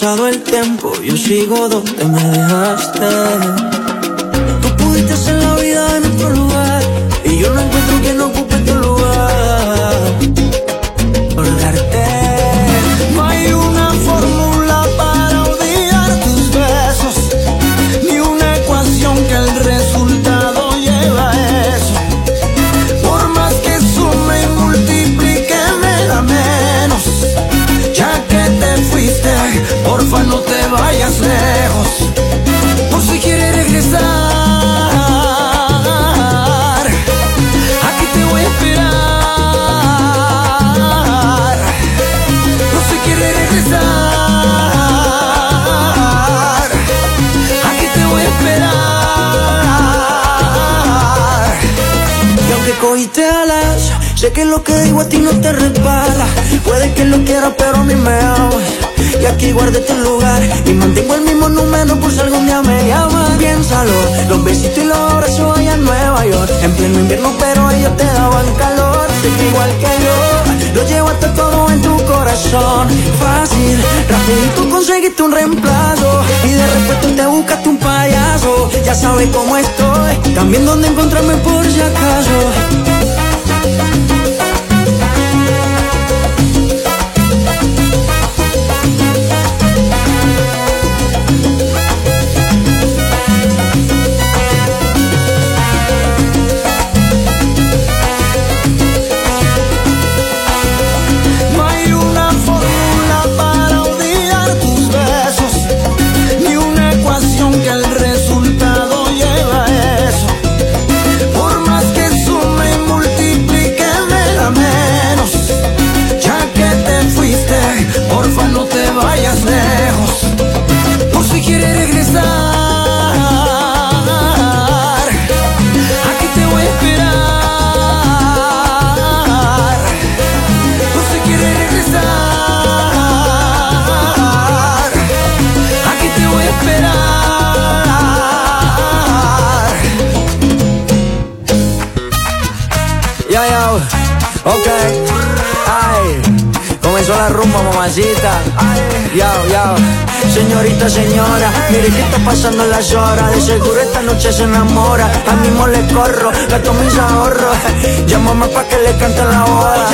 pasado el tiempo, yo sigo donde me dejaste. Tú pudiste hacer la vida en otro lugar cogiste alas, sé que lo que digo a ti no te resbala. Puede que lo quieras, pero a mí me ama. Y aquí guardé tu lugar y mantengo el mismo número por si algún día me llamas. Piénsalo, los besitos y los abrazos allá en Nueva York. En pleno invierno, pero ellos te daban calor. Sé que igual que yo, lo llevaste todo en tu corazón. Fácil, rapidito conseguiste un reemplazo. Y de repente te buscaste un payaso. Ya sabes cómo estoy, también dónde encontrarme por si acaso. Rumba, mamacita. Ya, ya. Señorita, señora, mire que está pasando las horas. De seguro esta noche se enamora. A mismo le corro, gasto mis ahorros. Llámame pa' que le cante la boda.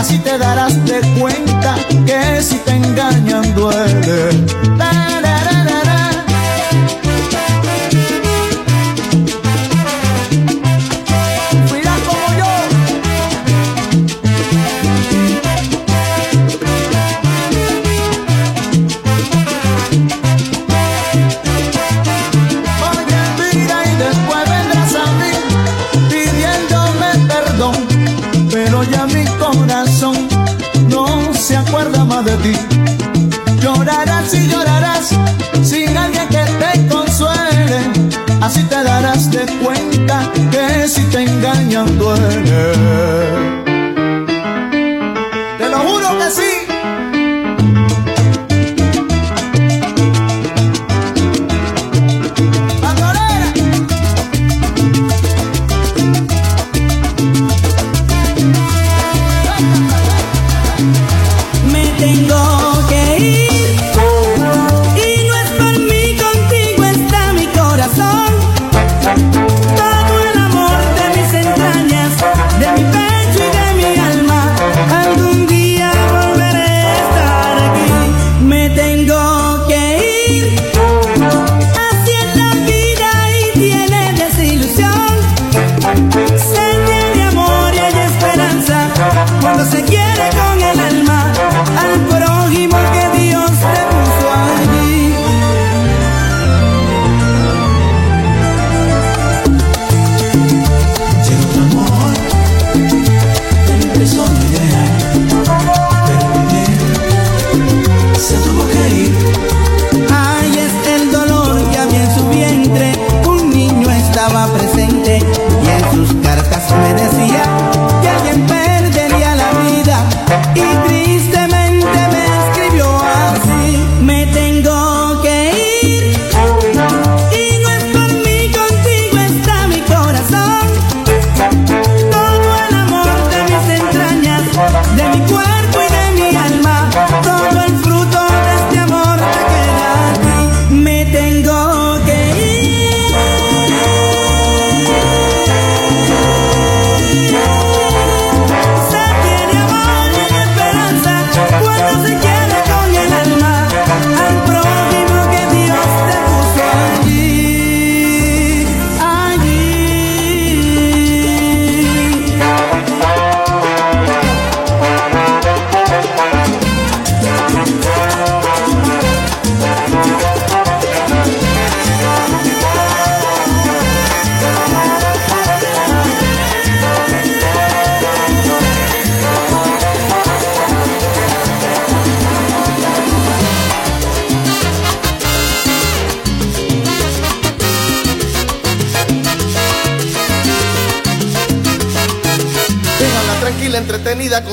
Así te darás de cuenta que si te engañan duele.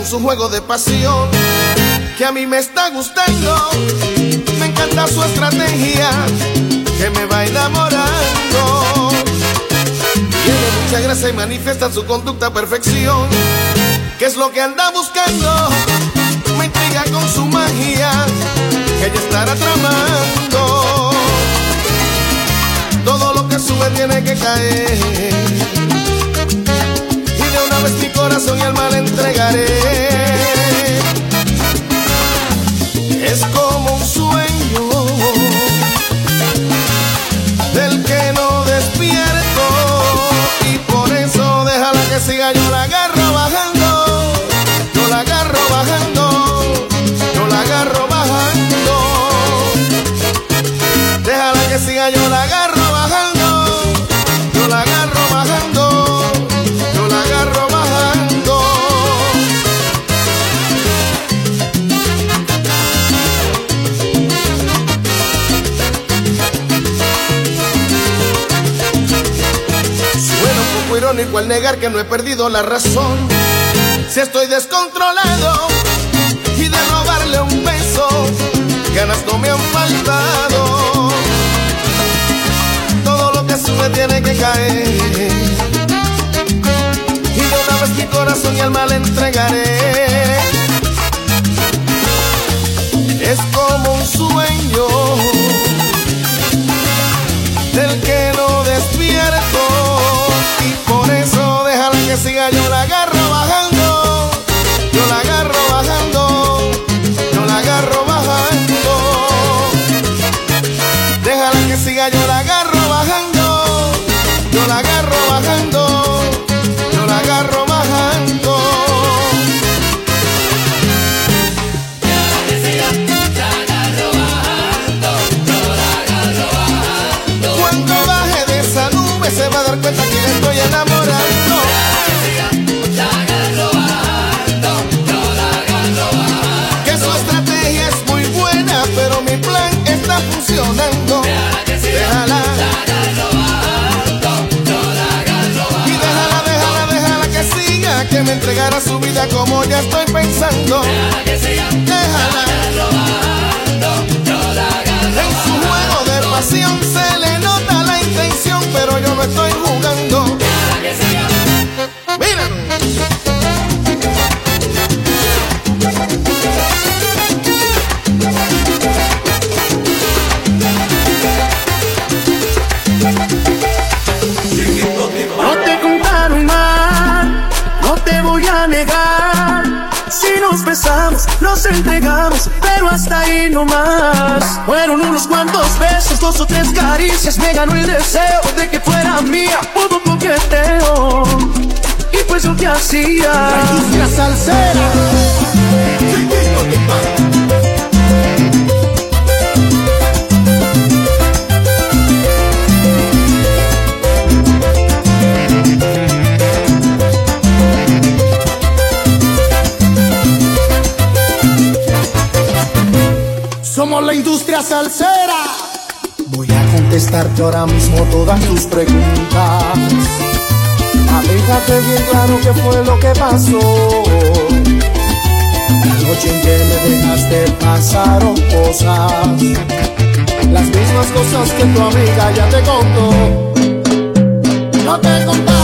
Su juego de pasión que a mí me está gustando. Me encanta su estrategia que me va enamorando. Tiene mucha gracia y manifiesta su conducta a perfección. ¿Qué es lo que anda buscando? Me intriga con su magia que ella estará tramando. Todo lo que sube tiene que caer vez mi corazón y alma le entregaré. Es como un sueño del que no despierto y por eso déjala que siga irónico al negar que no he perdido la razón. Si estoy descontrolado y de robarle un beso, ganas no me han faltado. Todo lo que sube tiene que caer. Y de una vez mi corazón y alma le entregaré. siga yo la agarro bajando, yo la agarro bajando, yo la agarro bajando. Déjala que siga yo la agarro bajando, yo la agarro bajando, yo la agarro bajando. que siga llevando, no la agarro bajo Cuando baje de esa nube se va a dar cuenta que le estoy enamorado. Vida como ya estoy pensando. Déjala. En su juego de pasión se le nota la intención, pero yo no estoy jugando. Entregamos, pero hasta ahí no más. Fueron unos cuantos besos, dos o tres caricias, me ganó el deseo de que fuera mía. Hubo coqueteo, y pues yo te hacía. La industria salsera. La industria salsera. Voy a contestarte ahora mismo todas tus preguntas. Aléjate bien claro qué fue lo que pasó. La noche en que me dejaste pasaron cosas. Las mismas cosas que tu amiga ya te contó. No te contaron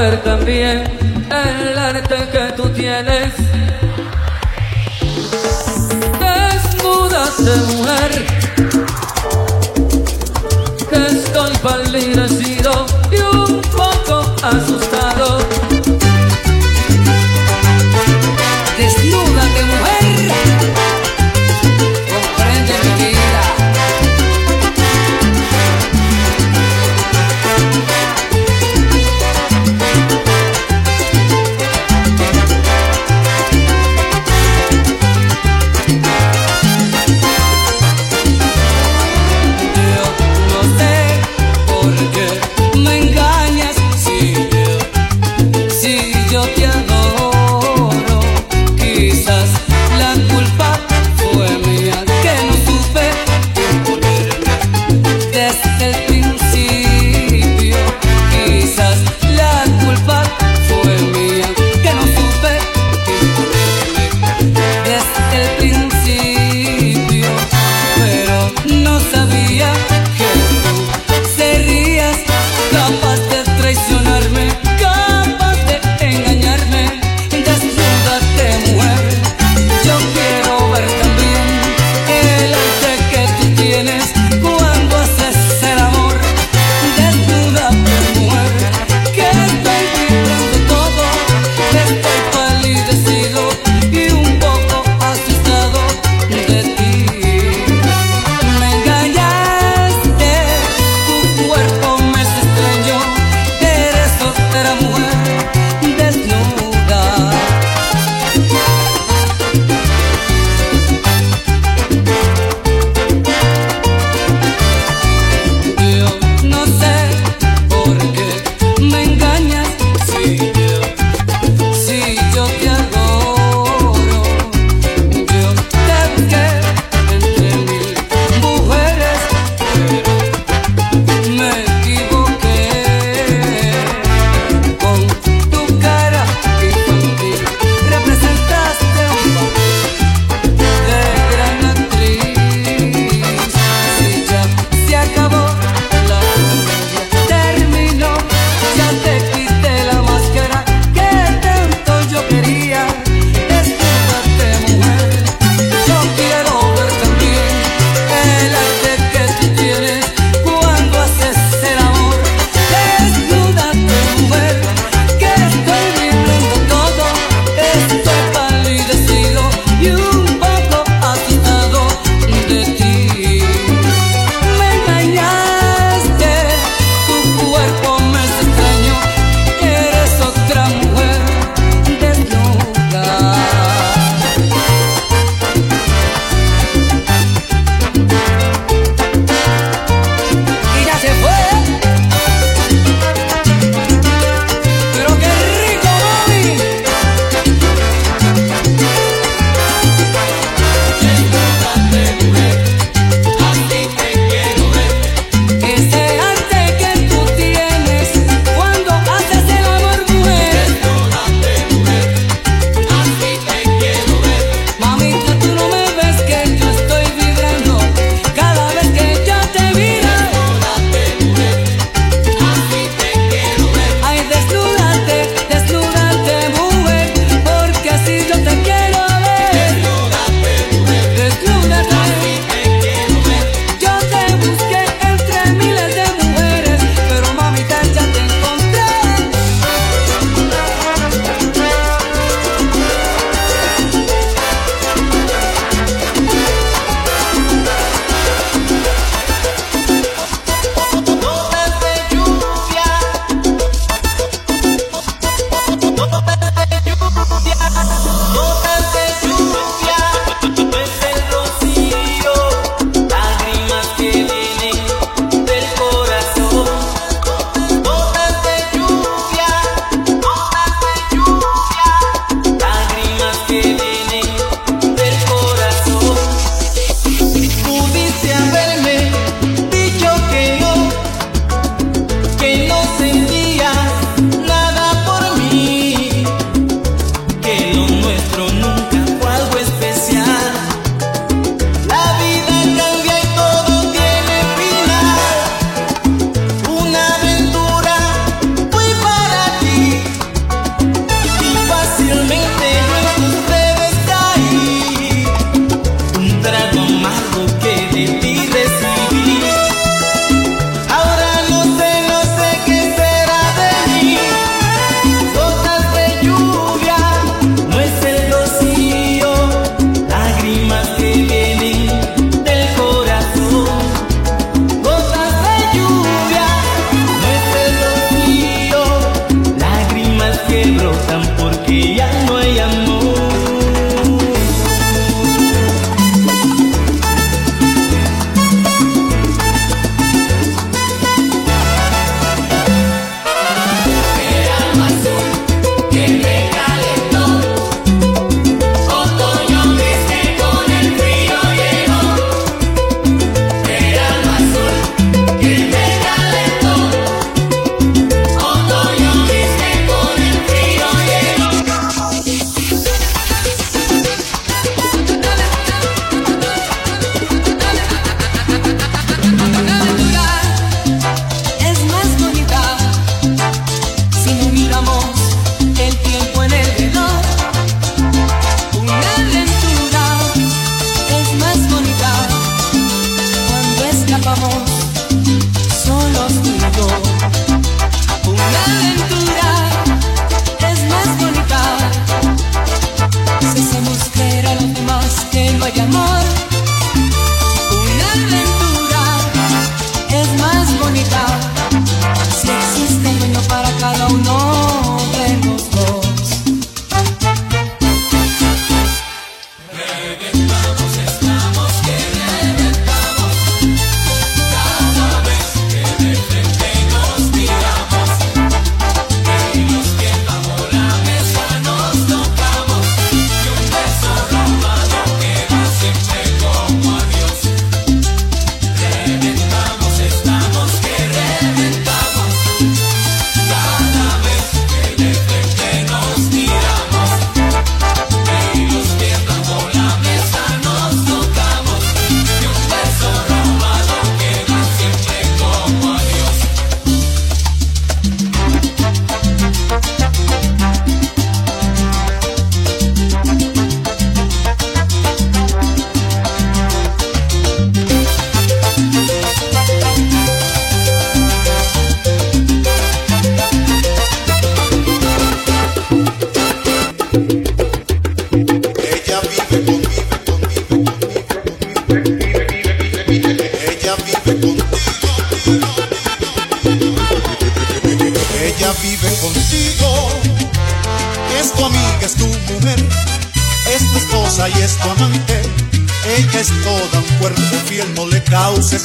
ver también el arte que tú tienes. Desnudaste mujer,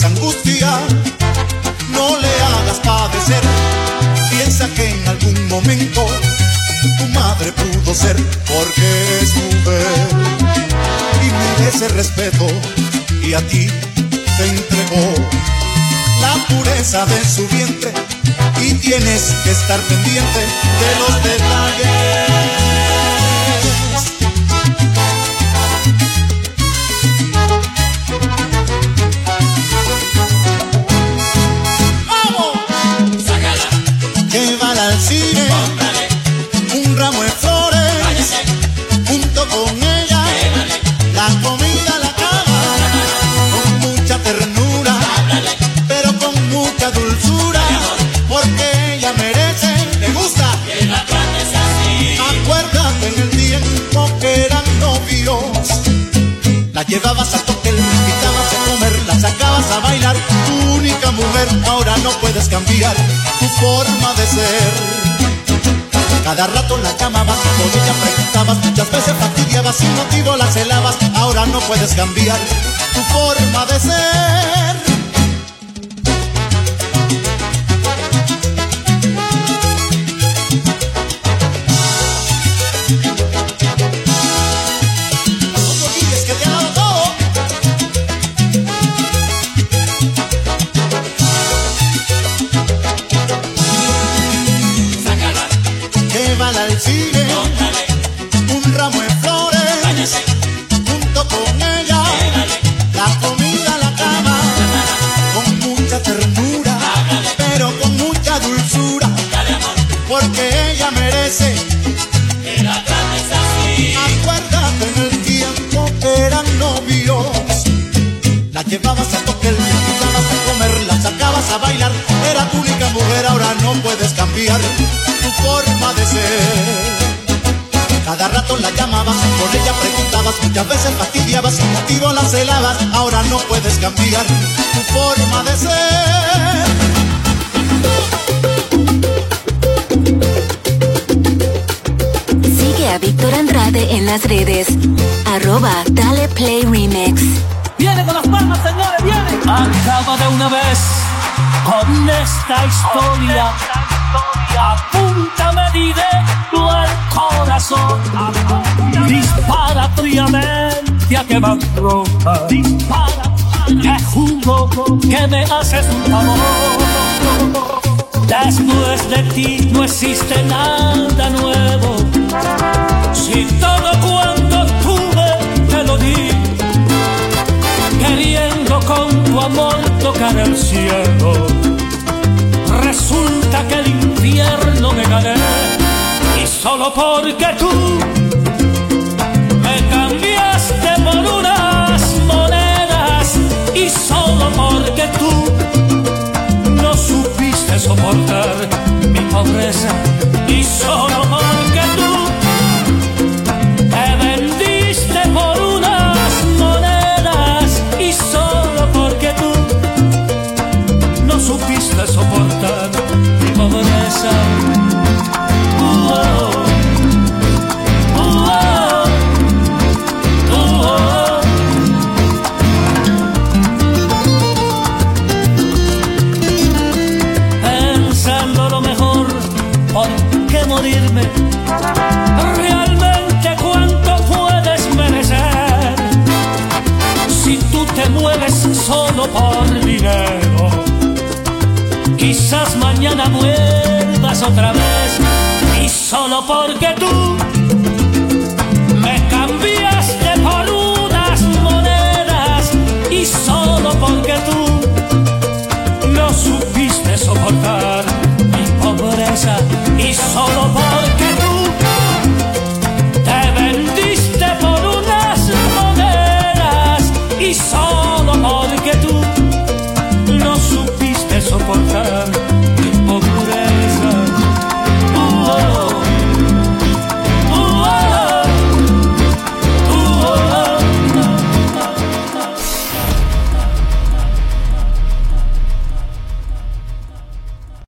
angustia, no le hagas padecer. Piensa que en algún momento tu madre pudo ser porque es mujer y merece respeto y a ti te entregó la pureza de su vientre y tienes que estar pendiente de los detalles. Puedes cambiar tu forma de ser. Cambiar tu forma de ser. Sigue a Víctor Andrade en las redes, arroba Dale Play Remix. Viene con las palmas, señores, viene. Acaba de una vez con esta historia. Apúntame directo al corazón. Dispara fríamente a quemar ropa. Dispara, te juro que me haces un favor. Después de ti no existe nada nuevo. Si todo cuando tuve te lo di, queriendo con tu amor tocar el cielo resulta que el infierno me gané y solo porque tú y solo porque tú no supiste soportar. Mi pobreza y solo porque otra vez. Y solo porque tú me cambiaste por unas monedas. Y solo porque tú no supiste soportar mi pobreza. Y solo por